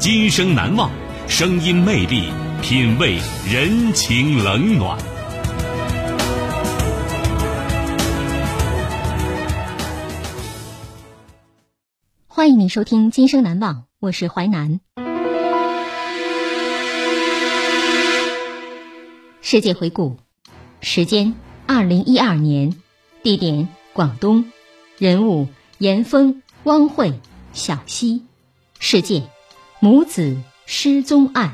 今生难忘，声音魅力，品味人情冷暖。欢迎您收听《今生难忘》，我是淮南。世界回顾，时间：二零一二年，地点：广东，人物：严峰、汪慧、小溪，事件：母子失踪案。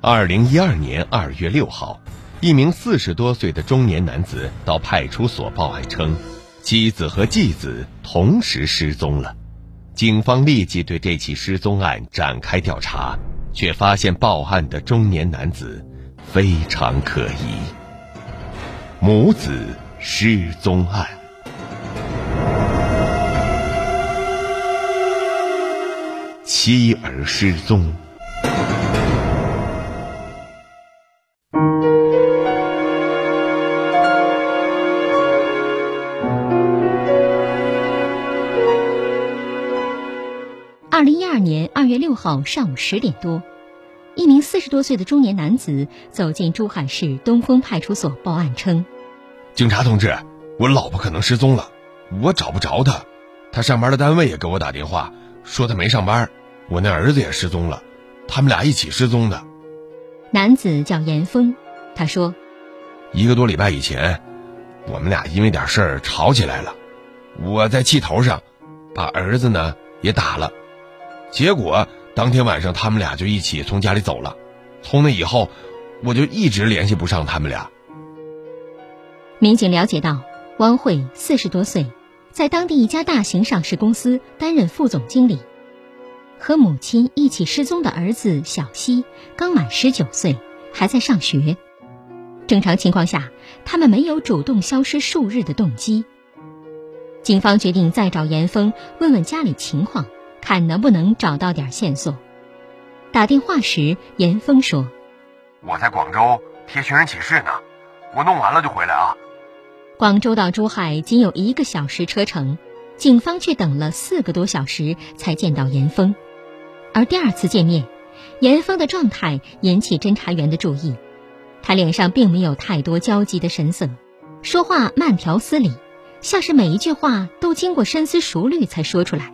二零一二年二月六号，一名四十多岁的中年男子到派出所报案称，妻子和继子同时失踪了。警方立即对这起失踪案展开调查，却发现报案的中年男子非常可疑。母子失踪案，妻儿失踪。二零一二年二月六号上午十点多，一名四十多岁的中年男子走进珠海市东风派出所报案称：“警察同志，我老婆可能失踪了，我找不着她。她上班的单位也给我打电话，说她没上班。我那儿子也失踪了，他们俩一起失踪的。”男子叫严峰，他说：“一个多礼拜以前，我们俩因为点事儿吵起来了，我在气头上，把儿子呢也打了。”结果当天晚上，他们俩就一起从家里走了。从那以后，我就一直联系不上他们俩。民警了解到，汪慧四十多岁，在当地一家大型上市公司担任副总经理，和母亲一起失踪的儿子小西刚满十九岁，还在上学。正常情况下，他们没有主动消失数日的动机。警方决定再找严峰问问家里情况。看能不能找到点线索。打电话时，严峰说：“我在广州贴寻人启事呢，我弄完了就回来啊。”广州到珠海仅有一个小时车程，警方却等了四个多小时才见到严峰。而第二次见面，严峰的状态引起侦查员的注意，他脸上并没有太多焦急的神色，说话慢条斯理，像是每一句话都经过深思熟虑才说出来。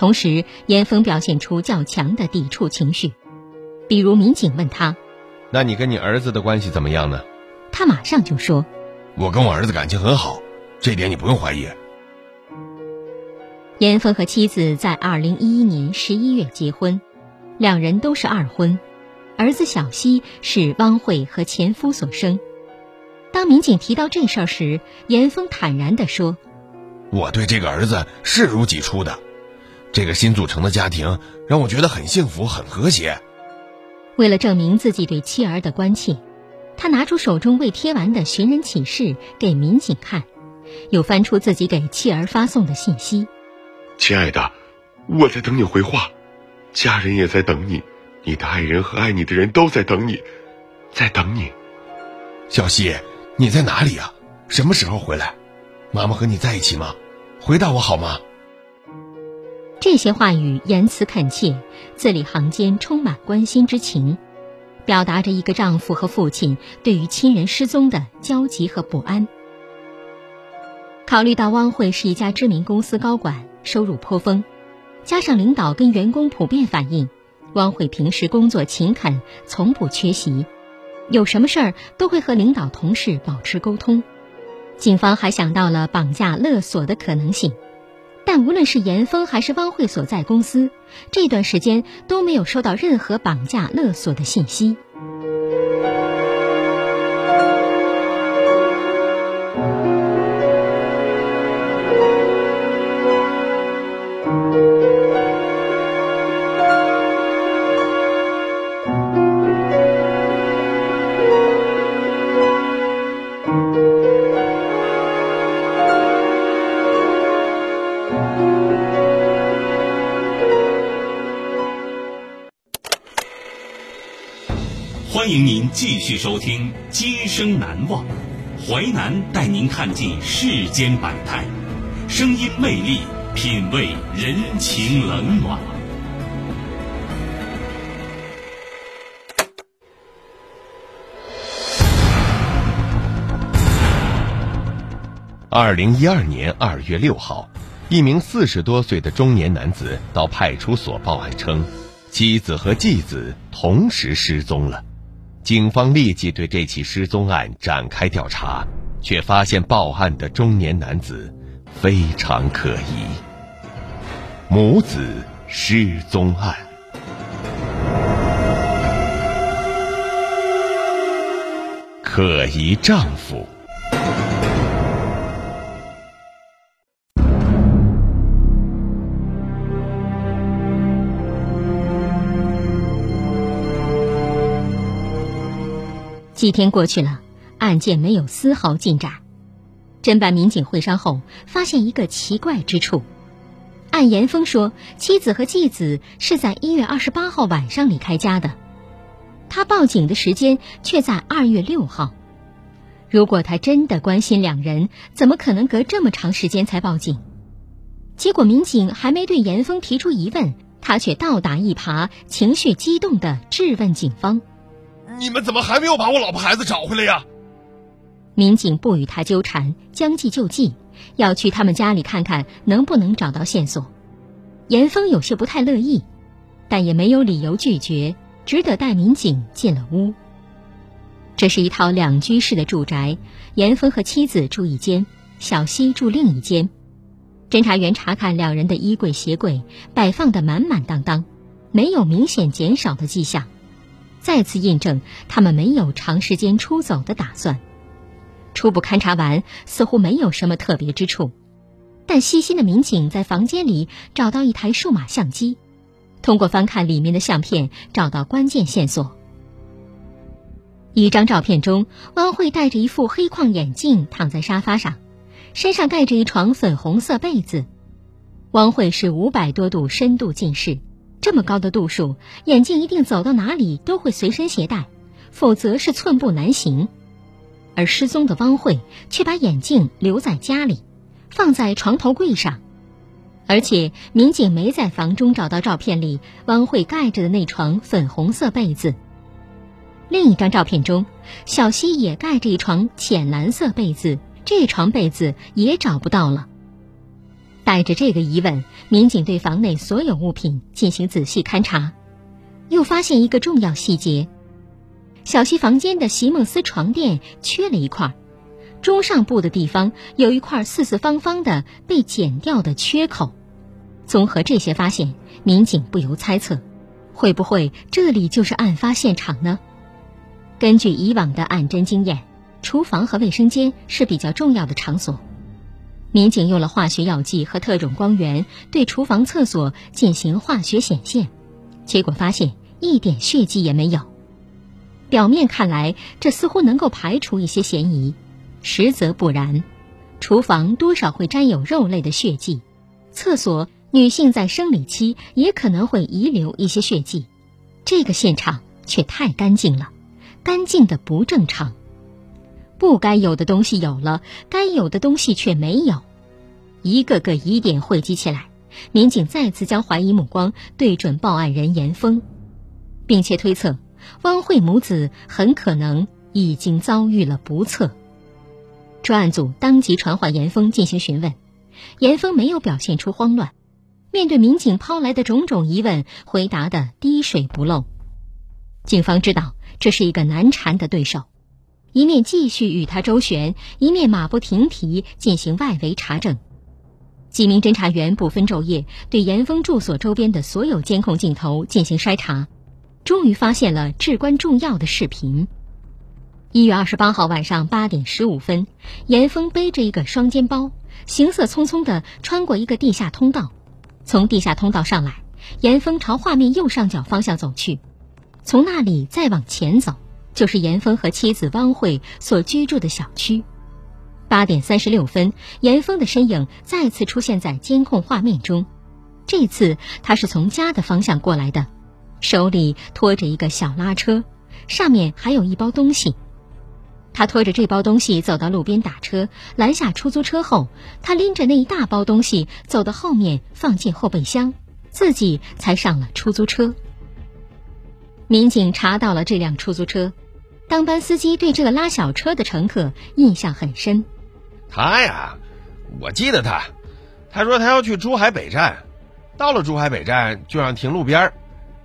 同时，严峰表现出较强的抵触情绪，比如民警问他：“那你跟你儿子的关系怎么样呢？”他马上就说：“我跟我儿子感情很好，这点你不用怀疑。”严峰和妻子在二零一一年十一月结婚，两人都是二婚，儿子小西是汪慧和前夫所生。当民警提到这事儿时，严峰坦然地说：“我对这个儿子视如己出的。”这个新组成的家庭让我觉得很幸福、很和谐。为了证明自己对妻儿的关切，他拿出手中未贴完的寻人启事给民警看，又翻出自己给妻儿发送的信息：“亲爱的，我在等你回话，家人也在等你，你的爱人和爱你的人都在等你，在等你。”小希，你在哪里啊？什么时候回来？妈妈和你在一起吗？回答我好吗？这些话语言辞恳切，字里行间充满关心之情。表达着一个丈夫和父亲对于亲人失踪的焦急和不安。考虑到汪慧是一家知名公司高管，收入颇丰，加上领导跟员工普遍反映，汪慧平时工作勤恳，从不缺席，有什么事儿都会和领导同事保持沟通。警方还想到了绑架勒索的可能性，但无论是严峰还是汪慧所在公司，这段时间都没有收到任何绑架勒索的信息。继续收听《今生难忘》，淮南带您看尽世间百态，声音魅力，品味人情冷暖。二零一二年二月六号，一名四十多岁的中年男子到派出所报案称，妻子和继子同时失踪了。警方立即对这起失踪案展开调查，却发现报案的中年男子非常可疑。母子失踪案，可疑丈夫。几天过去了，案件没有丝毫进展。侦办民警会商后，发现一个奇怪之处：按严峰说，妻子和继子是在一月二十八号晚上离开家的，他报警的时间却在二月六号。如果他真的关心两人，怎么可能隔这么长时间才报警？结果民警还没对严峰提出疑问，他却倒打一耙，情绪激动地质问警方。你们怎么还没有把我老婆孩子找回来呀？民警不与他纠缠，将计就计，要去他们家里看看能不能找到线索。严峰有些不太乐意，但也没有理由拒绝，只得带民警进了屋。这是一套两居室的住宅，严峰和妻子住一间，小西住另一间。侦查员查看两人的衣柜、鞋柜，摆放的满满当当，没有明显减少的迹象。再次印证他们没有长时间出走的打算。初步勘查完，似乎没有什么特别之处，但细心的民警在房间里找到一台数码相机，通过翻看里面的相片，找到关键线索。一张照片中，汪慧戴着一副黑框眼镜，躺在沙发上，身上盖着一床粉红色被子。汪慧是五百多度深度近视。这么高的度数，眼镜一定走到哪里都会随身携带，否则是寸步难行。而失踪的汪慧却把眼镜留在家里，放在床头柜上，而且民警没在房中找到照片里汪慧盖着的那床粉红色被子。另一张照片中，小西也盖着一床浅蓝色被子，这床被子也找不到了。带着这个疑问，民警对房内所有物品进行仔细勘查，又发现一个重要细节：小西房间的席梦思床垫缺了一块，中上部的地方有一块四四方方的被剪掉的缺口。综合这些发现，民警不由猜测，会不会这里就是案发现场呢？根据以往的案侦经验，厨房和卫生间是比较重要的场所。民警用了化学药剂和特种光源对厨房、厕所进行化学显现，结果发现一点血迹也没有。表面看来，这似乎能够排除一些嫌疑，实则不然。厨房多少会沾有肉类的血迹，厕所女性在生理期也可能会遗留一些血迹，这个现场却太干净了，干净的不正常。不该有的东西有了，该有的东西却没有，一个个疑点汇集起来，民警再次将怀疑目光对准报案人严峰，并且推测汪慧母子很可能已经遭遇了不测。专案组当即传唤严峰进行询问，严峰没有表现出慌乱，面对民警抛来的种种疑问，回答的滴水不漏。警方知道这是一个难缠的对手，一面继续与他周旋，一面马不停蹄进行外围查证。几名侦查员不分昼夜，对严峰住所周边的所有监控镜头进行筛查，终于发现了至关重要的视频。一月二十八号晚上八点十五分，严峰背着一个双肩包，行色匆匆地穿过一个地下通道。从地下通道上来，严峰朝画面右上角方向走去，从那里再往前走，就是严峰和妻子汪慧所居住的小区。八点三十六分，严峰的身影再次出现在监控画面中。这次他是从家的方向过来的，手里拖着一个小拉车，上面还有一包东西。他拖着这包东西走到路边打车，拦下出租车后，他拎着那一大包东西走到后面放进后备箱，自己才上了出租车。民警查到了这辆出租车，当班司机对这个拉小车的乘客印象很深。他呀，我记得他，他说他要去珠海北站，到了珠海北站就让停路边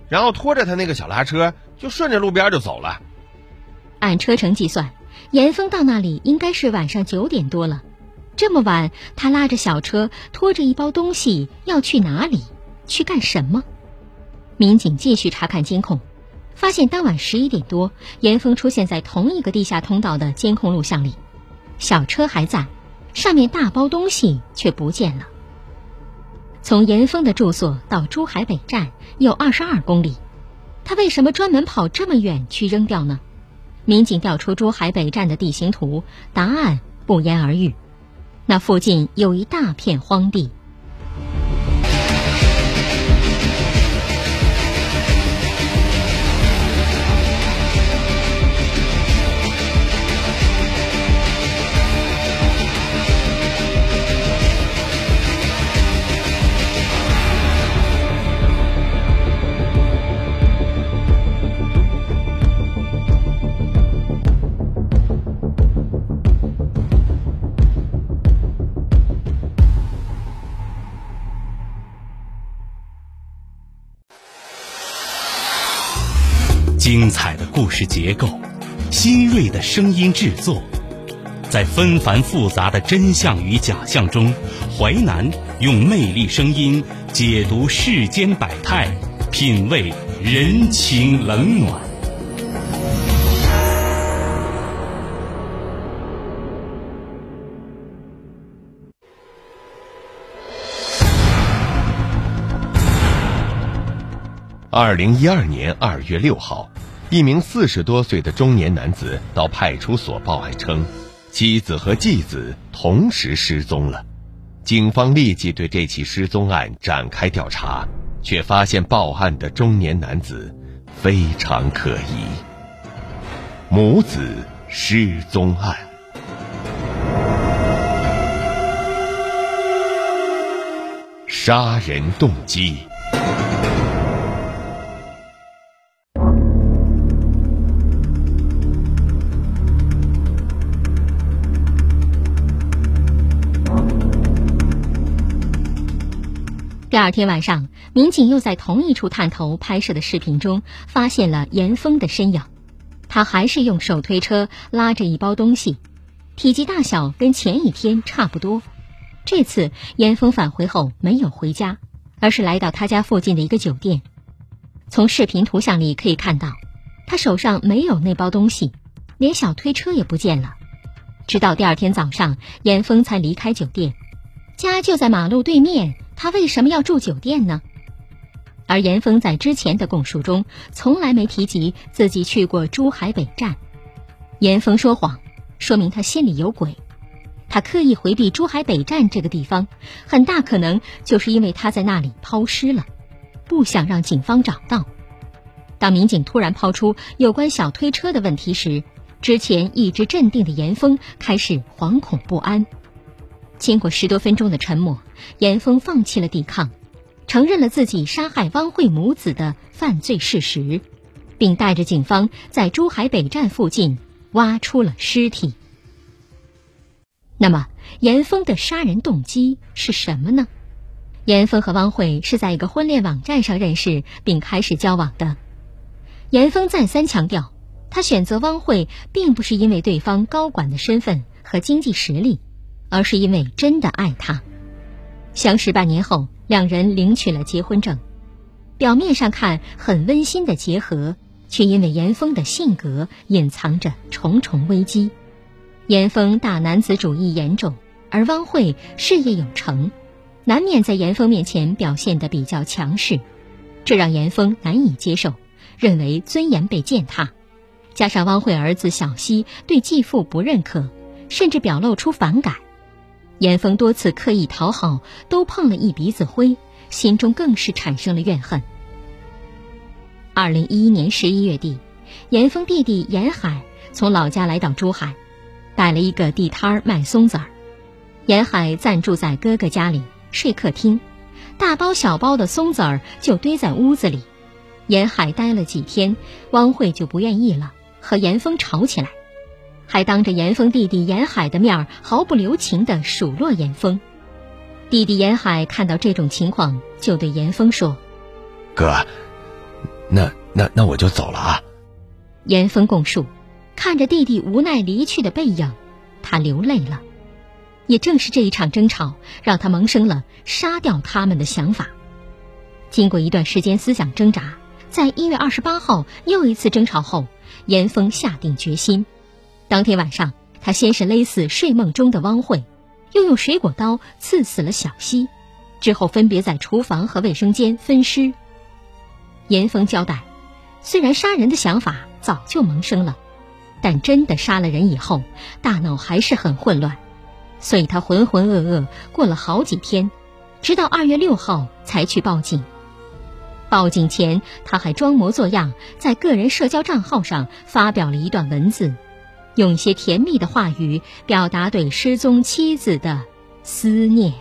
然后拖着他那个小拉车就顺着路边就走了。按车程计算，严峰到那里应该是晚上九点多了。这么晚，他拉着小车，拖着一包东西要去哪里？去干什么？民警继续查看监控，发现当晚十一点多，严峰出现在同一个地下通道的监控录像里，小车还在。上面大包东西却不见了。从严峰的住所到珠海北站有二十二公里，他为什么专门跑这么远去扔掉呢？民警调出珠海北站的地形图，答案不言而喻，那附近有一大片荒地。是结构，新锐的声音制作，在纷繁复杂的真相与假象中，淮南用魅力声音解读世间百态，品味人情冷暖。二零一二年二月六号。一名四十多岁的中年男子到派出所报案称，妻子和继子同时失踪了。警方立即对这起失踪案展开调查，却发现报案的中年男子非常可疑。母子失踪案，杀人动机。第二天晚上，民警又在同一处探头拍摄的视频中发现了严峰的身影。他还是用手推车拉着一包东西，体积大小跟前一天差不多。这次严峰返回后没有回家，而是来到他家附近的一个酒店。从视频图像里可以看到，他手上没有那包东西，连小推车也不见了。直到第二天早上，严峰才离开酒店，家就在马路对面。他为什么要住酒店呢？而严峰在之前的供述中从来没提及自己去过珠海北站。严峰说谎，说明他心里有鬼。他刻意回避珠海北站这个地方，很大可能就是因为他在那里抛尸了，不想让警方找到。当民警突然抛出有关小推车的问题时，之前一直镇定的严峰开始惶恐不安。经过十多分钟的沉默，严峰放弃了抵抗，承认了自己杀害汪慧母子的犯罪事实。并带着警方在珠海北站附近挖出了尸体。那么，严峰的杀人动机是什么呢？严峰和汪慧是在一个婚恋网站上认识并开始交往的。严峰再三强调，他选择汪慧并不是因为对方高管的身份和经济实力，而是因为真的爱她。相识半年后，两人领取了结婚证。表面上看很温馨的结合，却因为严峰的性格隐藏着重重危机。严峰大男子主义严重，而汪慧事业有成，难免在严峰面前表现得比较强势，这让严峰难以接受，认为尊严被践踏。加上汪慧儿子小希对继父不认可，甚至表露出反感，严峰多次刻意讨好，都碰了一鼻子灰，心中更是产生了怨恨。二零一一年十一月底，严峰弟弟严海从老家来到珠海。带了一个地摊儿卖松子儿，严海暂住在哥哥家里睡客厅，大包小包的松子儿就堆在屋子里。严海待了几天，汪慧就不愿意了，和严峰吵起来，还当着严峰弟弟严海的面毫不留情地数落严峰。弟弟严海看到这种情况，就对严峰说：“哥，那那那我就走了啊。”严峰供述。看着弟弟无奈离去的背影，他流泪了。也正是这一场争吵，让他萌生了杀掉他们的想法。经过一段时间思想挣扎，在一月二十八号又一次争吵后，严峰下定决心。当天晚上，他先是勒死睡梦中的汪慧，又用水果刀刺死了小希，之后分别在厨房和卫生间分尸。严峰交代，虽然杀人的想法早就萌生了。但真的杀了人以后，大脑还是很混乱，所以他浑浑噩噩过了好几天，直到二月六号才去报警。报警前，他还装模作样在个人社交账号上发表了一段文字，用一些甜蜜的话语表达对失踪妻子的思念。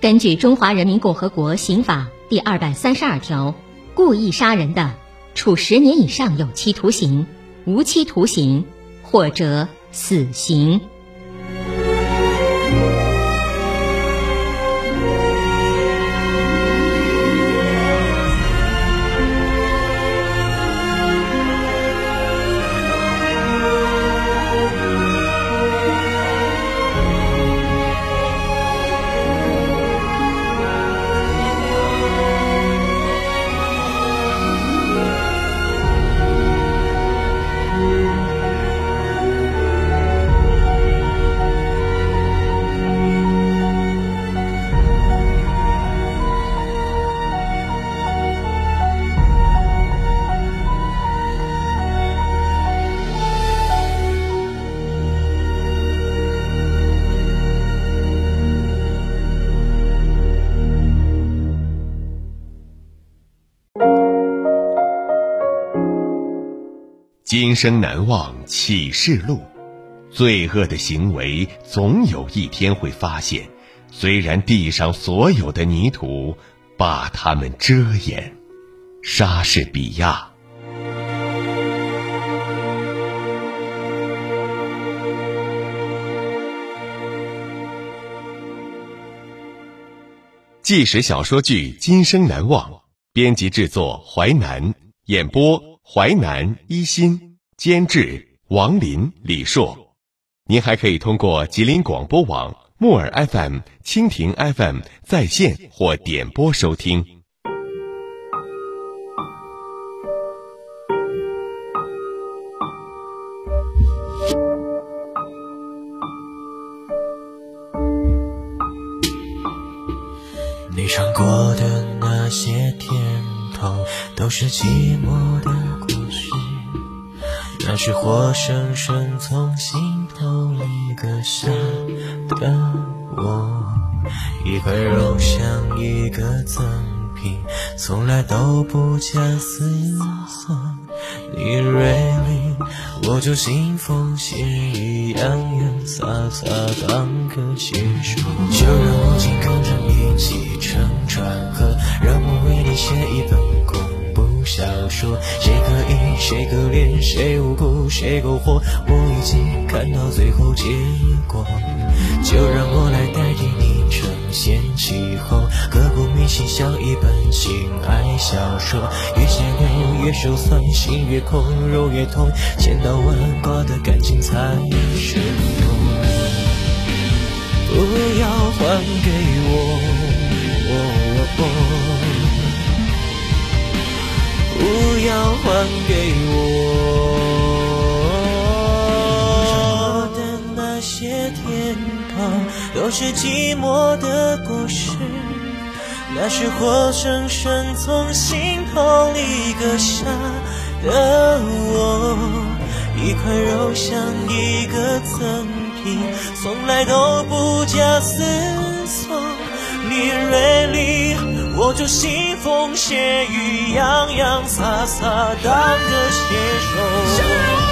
根据《中华人民共和国刑法》第二百三十二条，故意杀人的。处十年以上有期徒刑、无期徒刑或者死刑。今生难忘启示录，罪恶的行为总有一天会发现，虽然地上所有的泥土把它们遮掩。莎士比亚。纪实小说剧《今生难忘》，编辑制作淮南，演播。淮南一心监制王林、李硕，您还可以通过吉林广播网、木耳 FM、蜻蜓 FM 在线或点播收听。你尝过的那些甜头，都是寂寞的。是活生生从心头里割下的我，一块肉像一个赠品，从来都不假思索。你锐利，我就腥风血雨，洋洋洒洒当个写手。就让我紧跟着一起乘船河，让我为你写一本。小说，谁可疑，谁可怜，谁无辜，谁苟活，我已经看到最后结果。就让我来代替你承先启后，刻骨铭心像一本情爱小说，越写流越手酸，心越空，肉越痛，千刀万剐的感情才生动。不要还给我，要还给我。的那些天堂，都是寂寞的果实。那是活生生从心头里割下的我，一块肉像一个赠品，从来都不假思索。你锐利，我就腥风血雨，洋洋洒洒当个写手。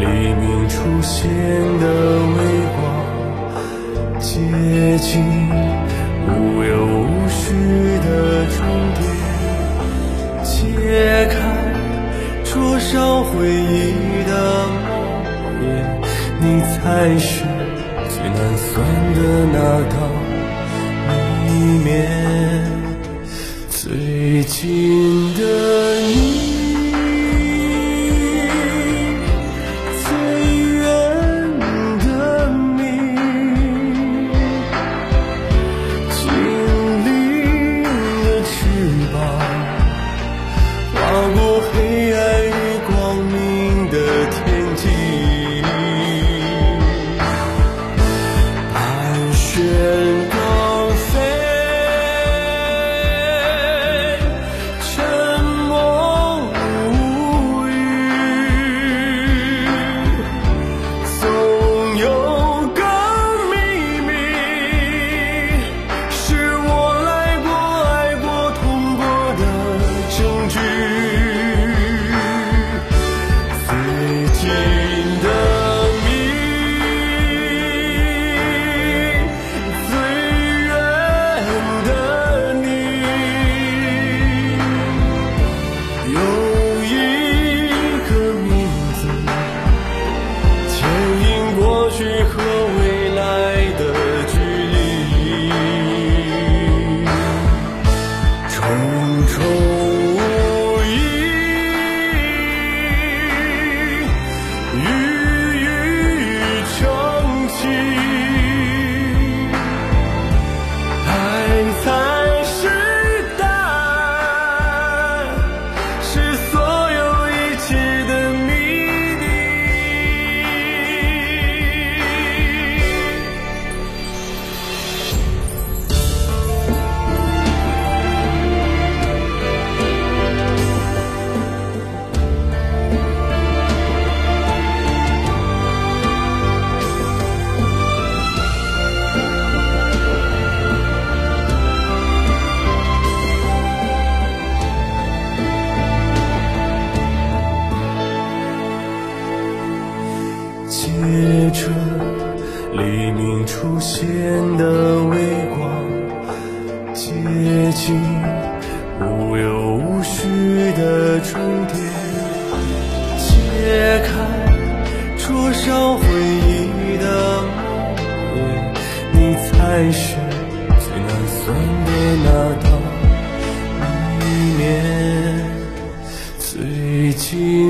黎明出现的微光。接近无忧无绪的终点，揭开灼烧回忆的梦魇，你才是最难算的那道谜面。最近的你。开是最难算的那道一面，最近。